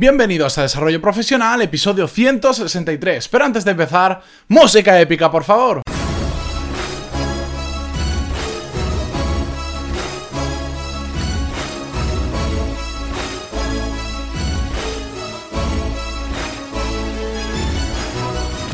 Bienvenidos a Desarrollo Profesional, episodio 163. Pero antes de empezar, música épica, por favor.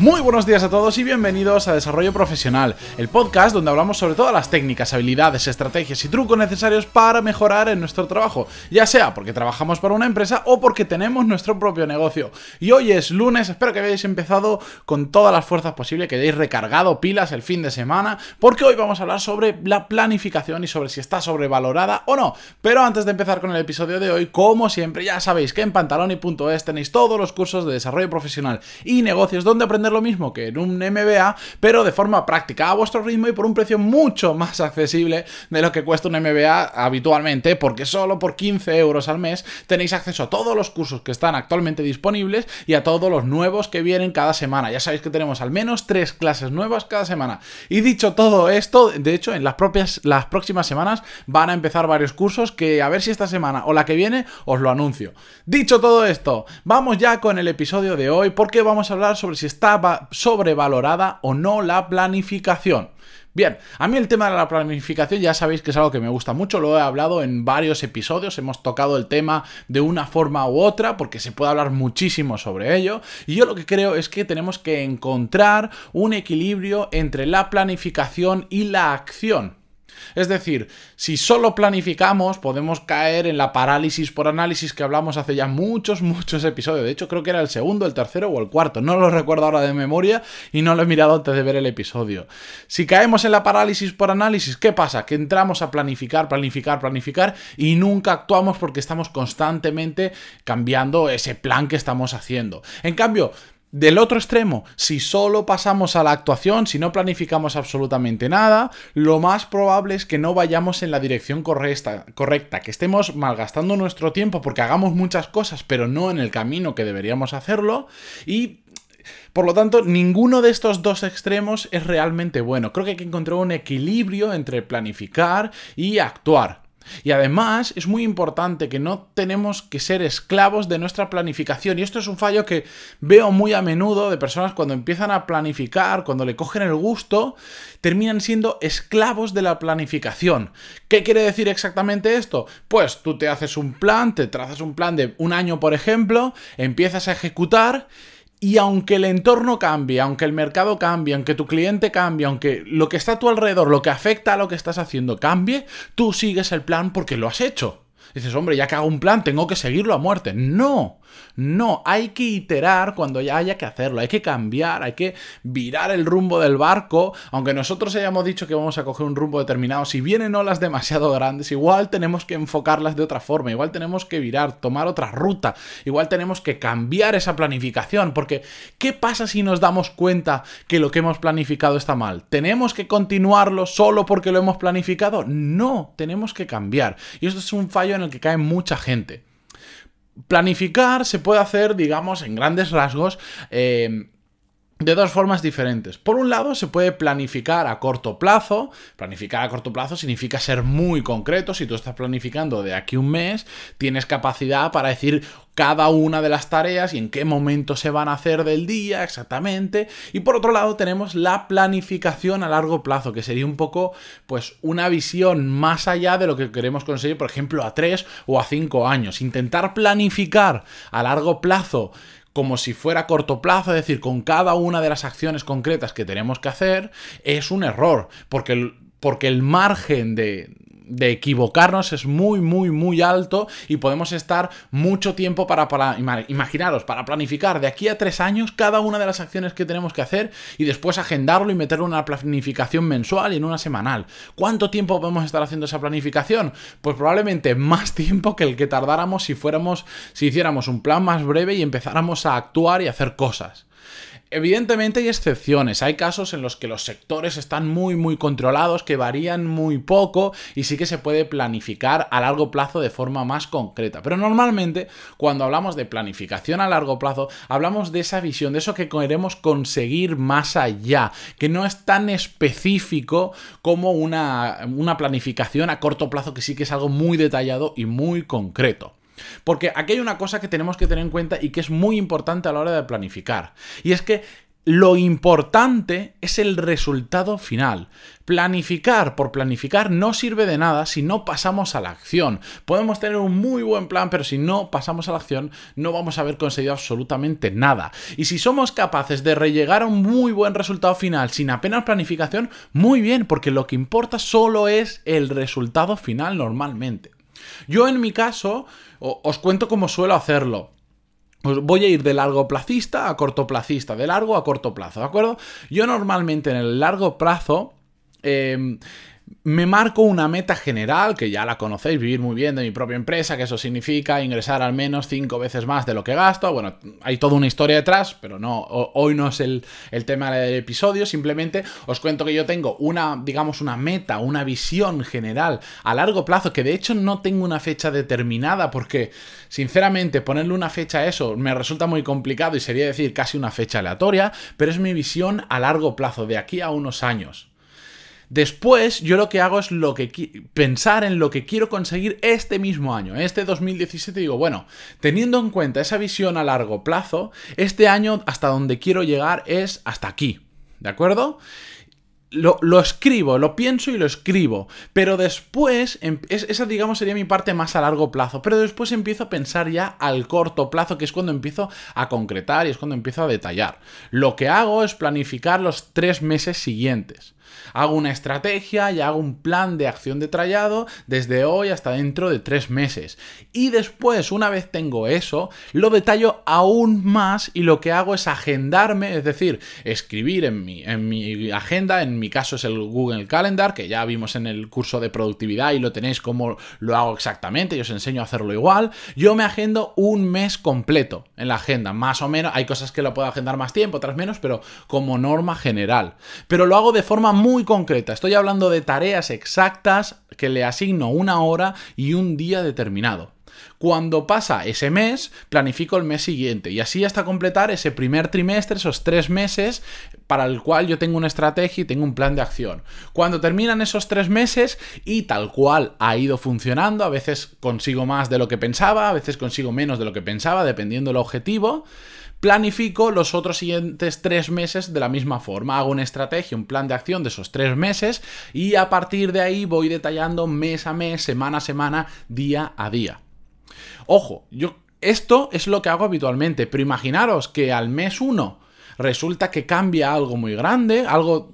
Muy buenos días a todos y bienvenidos a Desarrollo Profesional, el podcast donde hablamos sobre todas las técnicas, habilidades, estrategias y trucos necesarios para mejorar en nuestro trabajo, ya sea porque trabajamos para una empresa o porque tenemos nuestro propio negocio. Y hoy es lunes, espero que hayáis empezado con todas las fuerzas posibles, que hayáis recargado pilas el fin de semana, porque hoy vamos a hablar sobre la planificación y sobre si está sobrevalorada o no. Pero antes de empezar con el episodio de hoy, como siempre, ya sabéis que en pantaloni.es tenéis todos los cursos de desarrollo profesional y negocios donde aprender lo mismo que en un MBA, pero de forma práctica, a vuestro ritmo y por un precio mucho más accesible de lo que cuesta un MBA habitualmente, porque solo por 15 euros al mes tenéis acceso a todos los cursos que están actualmente disponibles y a todos los nuevos que vienen cada semana. Ya sabéis que tenemos al menos tres clases nuevas cada semana. Y dicho todo esto, de hecho, en las propias las próximas semanas van a empezar varios cursos que a ver si esta semana o la que viene os lo anuncio. Dicho todo esto, vamos ya con el episodio de hoy porque vamos a hablar sobre si está sobrevalorada o no la planificación. Bien, a mí el tema de la planificación ya sabéis que es algo que me gusta mucho, lo he hablado en varios episodios, hemos tocado el tema de una forma u otra porque se puede hablar muchísimo sobre ello y yo lo que creo es que tenemos que encontrar un equilibrio entre la planificación y la acción. Es decir, si solo planificamos, podemos caer en la parálisis por análisis que hablamos hace ya muchos, muchos episodios. De hecho, creo que era el segundo, el tercero o el cuarto. No lo recuerdo ahora de memoria y no lo he mirado antes de ver el episodio. Si caemos en la parálisis por análisis, ¿qué pasa? Que entramos a planificar, planificar, planificar y nunca actuamos porque estamos constantemente cambiando ese plan que estamos haciendo. En cambio, del otro extremo, si solo pasamos a la actuación, si no planificamos absolutamente nada, lo más probable es que no vayamos en la dirección correcta, correcta, que estemos malgastando nuestro tiempo porque hagamos muchas cosas, pero no en el camino que deberíamos hacerlo y por lo tanto, ninguno de estos dos extremos es realmente bueno. Creo que hay que encontrar un equilibrio entre planificar y actuar. Y además es muy importante que no tenemos que ser esclavos de nuestra planificación. Y esto es un fallo que veo muy a menudo de personas cuando empiezan a planificar, cuando le cogen el gusto, terminan siendo esclavos de la planificación. ¿Qué quiere decir exactamente esto? Pues tú te haces un plan, te trazas un plan de un año, por ejemplo, empiezas a ejecutar y aunque el entorno cambie, aunque el mercado cambie, aunque tu cliente cambie, aunque lo que está a tu alrededor, lo que afecta a lo que estás haciendo cambie, tú sigues el plan porque lo has hecho. Dices, hombre, ya que hago un plan, tengo que seguirlo a muerte. No, no, hay que iterar cuando ya haya que hacerlo, hay que cambiar, hay que virar el rumbo del barco, aunque nosotros hayamos dicho que vamos a coger un rumbo determinado, si vienen olas demasiado grandes, igual tenemos que enfocarlas de otra forma, igual tenemos que virar, tomar otra ruta, igual tenemos que cambiar esa planificación, porque ¿qué pasa si nos damos cuenta que lo que hemos planificado está mal? ¿Tenemos que continuarlo solo porque lo hemos planificado? No, tenemos que cambiar. Y esto es un fallo en el que cae mucha gente. Planificar se puede hacer, digamos, en grandes rasgos, eh, de dos formas diferentes. Por un lado, se puede planificar a corto plazo. Planificar a corto plazo significa ser muy concreto. Si tú estás planificando de aquí un mes, tienes capacidad para decir cada una de las tareas y en qué momento se van a hacer del día exactamente. Y por otro lado, tenemos la planificación a largo plazo, que sería un poco, pues, una visión más allá de lo que queremos conseguir, por ejemplo, a tres o a cinco años. Intentar planificar a largo plazo como si fuera a corto plazo, es decir, con cada una de las acciones concretas que tenemos que hacer, es un error, porque el, porque el margen de, de equivocarnos es muy, muy, muy alto y podemos estar mucho tiempo para, para, imaginaros, para planificar de aquí a tres años cada una de las acciones que tenemos que hacer y después agendarlo y meterlo en una planificación mensual y en una semanal. ¿Cuánto tiempo podemos estar haciendo esa planificación? Pues probablemente más tiempo que el que tardáramos si fuéramos, si hiciéramos un plan más breve y empezáramos a actuar y hacer cosas. Evidentemente hay excepciones, hay casos en los que los sectores están muy muy controlados, que varían muy poco y sí que se puede planificar a largo plazo de forma más concreta. Pero normalmente cuando hablamos de planificación a largo plazo, hablamos de esa visión, de eso que queremos conseguir más allá, que no es tan específico como una, una planificación a corto plazo, que sí que es algo muy detallado y muy concreto. Porque aquí hay una cosa que tenemos que tener en cuenta y que es muy importante a la hora de planificar. Y es que lo importante es el resultado final. Planificar por planificar no sirve de nada si no pasamos a la acción. Podemos tener un muy buen plan, pero si no pasamos a la acción no vamos a haber conseguido absolutamente nada. Y si somos capaces de rellegar a un muy buen resultado final sin apenas planificación, muy bien, porque lo que importa solo es el resultado final normalmente. Yo en mi caso os cuento cómo suelo hacerlo. Pues voy a ir de largo plazista a cortoplacista, de largo a corto plazo, ¿de acuerdo? Yo normalmente en el largo plazo eh, me marco una meta general, que ya la conocéis, vivir muy bien de mi propia empresa, que eso significa ingresar al menos cinco veces más de lo que gasto. Bueno, hay toda una historia detrás, pero no, hoy no es el, el tema del episodio, simplemente os cuento que yo tengo una, digamos, una meta, una visión general a largo plazo, que de hecho no tengo una fecha determinada, porque sinceramente ponerle una fecha a eso me resulta muy complicado y sería decir casi una fecha aleatoria, pero es mi visión a largo plazo, de aquí a unos años. Después, yo lo que hago es pensar en lo que quiero conseguir este mismo año, este 2017. Digo, bueno, teniendo en cuenta esa visión a largo plazo, este año hasta donde quiero llegar es hasta aquí. ¿De acuerdo? Lo, escribo, lo pienso y lo escribo. Pero después, em, esa digamos sería mi parte más a largo plazo. Pero después empiezo a pensar ya al corto plazo, que es cuando empiezo a concretar y es cuando empiezo a detallar. Lo que hago es planificar los tres meses siguientes. Hago una estrategia y hago un plan de acción detallado desde hoy hasta dentro de tres meses. Y después, una vez tengo eso, lo detallo aún más y lo que hago es agendarme, es decir, escribir en mi, en mi agenda, en mi caso es el Google Calendar, que ya vimos en el curso de productividad y lo tenéis como lo hago exactamente, yo os enseño a hacerlo igual. Yo me agendo un mes completo en la agenda, más o menos, hay cosas que lo puedo agendar más tiempo, otras menos, pero como norma general. Pero lo hago de forma muy concreta. Estoy hablando de tareas exactas que le asigno una hora y un día determinado. Cuando pasa ese mes, planifico el mes siguiente y así hasta completar ese primer trimestre, esos tres meses para el cual yo tengo una estrategia y tengo un plan de acción. Cuando terminan esos tres meses y tal cual ha ido funcionando, a veces consigo más de lo que pensaba, a veces consigo menos de lo que pensaba, dependiendo del objetivo, planifico los otros siguientes tres meses de la misma forma. Hago una estrategia, un plan de acción de esos tres meses y a partir de ahí voy detallando mes a mes, semana a semana, día a día. Ojo, yo esto es lo que hago habitualmente, pero imaginaros que al mes 1 resulta que cambia algo muy grande, algo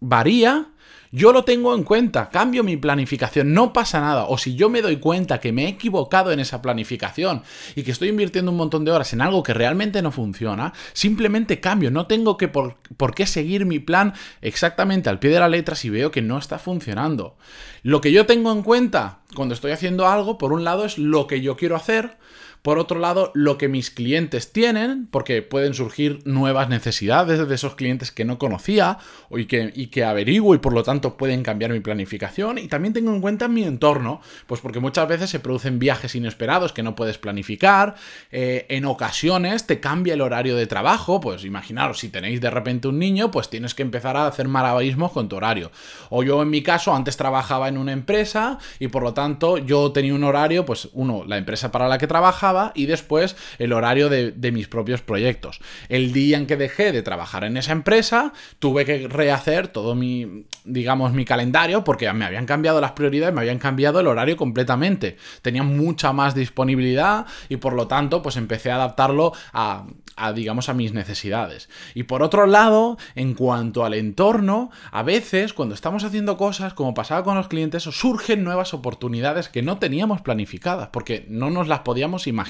varía, yo lo tengo en cuenta, cambio mi planificación, no pasa nada. O si yo me doy cuenta que me he equivocado en esa planificación y que estoy invirtiendo un montón de horas en algo que realmente no funciona, simplemente cambio. No tengo que por, por qué seguir mi plan exactamente al pie de la letra si veo que no está funcionando. Lo que yo tengo en cuenta cuando estoy haciendo algo, por un lado, es lo que yo quiero hacer. Por otro lado, lo que mis clientes tienen, porque pueden surgir nuevas necesidades de esos clientes que no conocía y que, y que averiguo y por lo tanto pueden cambiar mi planificación. Y también tengo en cuenta mi entorno, pues porque muchas veces se producen viajes inesperados que no puedes planificar. Eh, en ocasiones te cambia el horario de trabajo, pues imaginaros, si tenéis de repente un niño, pues tienes que empezar a hacer malabarismos con tu horario. O yo en mi caso antes trabajaba en una empresa y por lo tanto yo tenía un horario, pues uno, la empresa para la que trabajaba, y después el horario de, mis propios proyectos. El día en que dejé de trabajar en esa empresa, tuve que rehacer todo mi, digamos, mi calendario porque me habían cambiado las prioridades, me habían cambiado el horario completamente. Tenía mucha más disponibilidad y por lo tanto, pues empecé a adaptarlo a, a, digamos, a mis necesidades. Y por otro lado, en cuanto al entorno, a veces cuando estamos haciendo cosas, como pasaba con los clientes, surgen nuevas oportunidades que no teníamos planificadas, porque no nos las podíamos imaginar.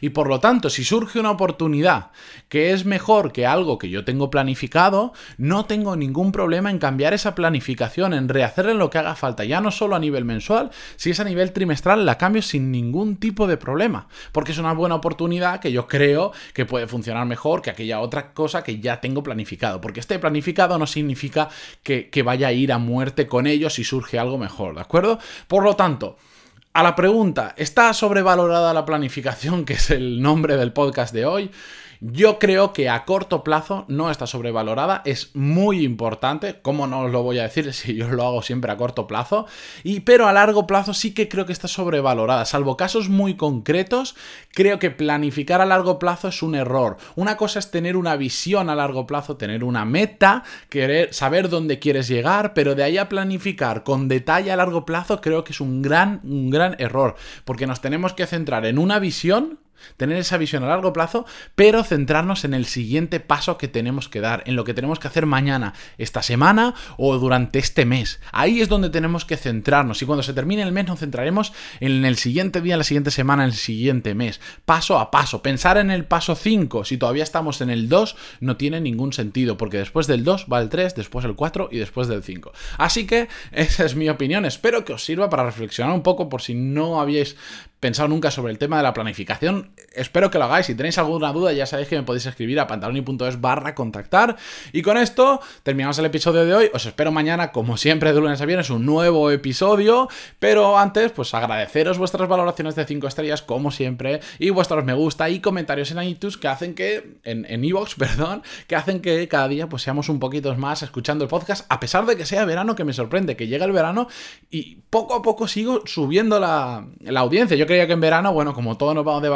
Y por lo tanto, si surge una oportunidad que es mejor que algo que yo tengo planificado, no tengo ningún problema en cambiar esa planificación, en rehacerle lo que haga falta, ya no solo a nivel mensual, si es a nivel trimestral, la cambio sin ningún tipo de problema, porque es una buena oportunidad que yo creo que puede funcionar mejor que aquella otra cosa que ya tengo planificado, porque esté planificado no significa que, que vaya a ir a muerte con ello si surge algo mejor, ¿de acuerdo? Por lo tanto, a la pregunta, ¿está sobrevalorada la planificación, que es el nombre del podcast de hoy? Yo creo que a corto plazo no está sobrevalorada, es muy importante, ¿cómo no os lo voy a decir si yo lo hago siempre a corto plazo? Y, pero a largo plazo sí que creo que está sobrevalorada, salvo casos muy concretos, creo que planificar a largo plazo es un error. Una cosa es tener una visión a largo plazo, tener una meta, querer saber dónde quieres llegar, pero de ahí a planificar con detalle a largo plazo creo que es un gran, un gran error, porque nos tenemos que centrar en una visión Tener esa visión a largo plazo, pero centrarnos en el siguiente paso que tenemos que dar, en lo que tenemos que hacer mañana, esta semana o durante este mes. Ahí es donde tenemos que centrarnos y cuando se termine el mes nos centraremos en el siguiente día, la siguiente semana, en el siguiente mes, paso a paso. Pensar en el paso 5, si todavía estamos en el 2, no tiene ningún sentido, porque después del 2 va el 3, después el 4 y después del 5. Así que esa es mi opinión, espero que os sirva para reflexionar un poco por si no habíais pensado nunca sobre el tema de la planificación. Espero que lo hagáis. Si tenéis alguna duda, ya sabéis que me podéis escribir a pantaloni.es barra contactar. Y con esto terminamos el episodio de hoy. Os espero mañana, como siempre, de lunes a viernes, un nuevo episodio. Pero antes, pues agradeceros vuestras valoraciones de 5 estrellas, como siempre, y vuestros me gusta y comentarios en iTunes que hacen que, en, iVoox, perdón, que hacen que cada día pues seamos un poquito más escuchando el podcast, a pesar de que sea verano, que me sorprende que llega el verano y poco a poco sigo subiendo la, la audiencia. Yo creía que en verano, bueno, como todos nos vamos de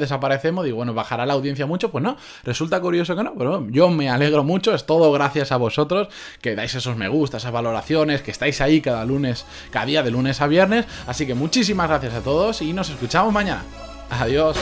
desaparecemos, digo, bueno, bajará la audiencia mucho, pues no, resulta curioso que no, pero yo me alegro mucho, es todo gracias a vosotros, que dais esos me gusta, esas valoraciones, que estáis ahí cada lunes, cada día de lunes a viernes, así que muchísimas gracias a todos y nos escuchamos mañana. Adiós.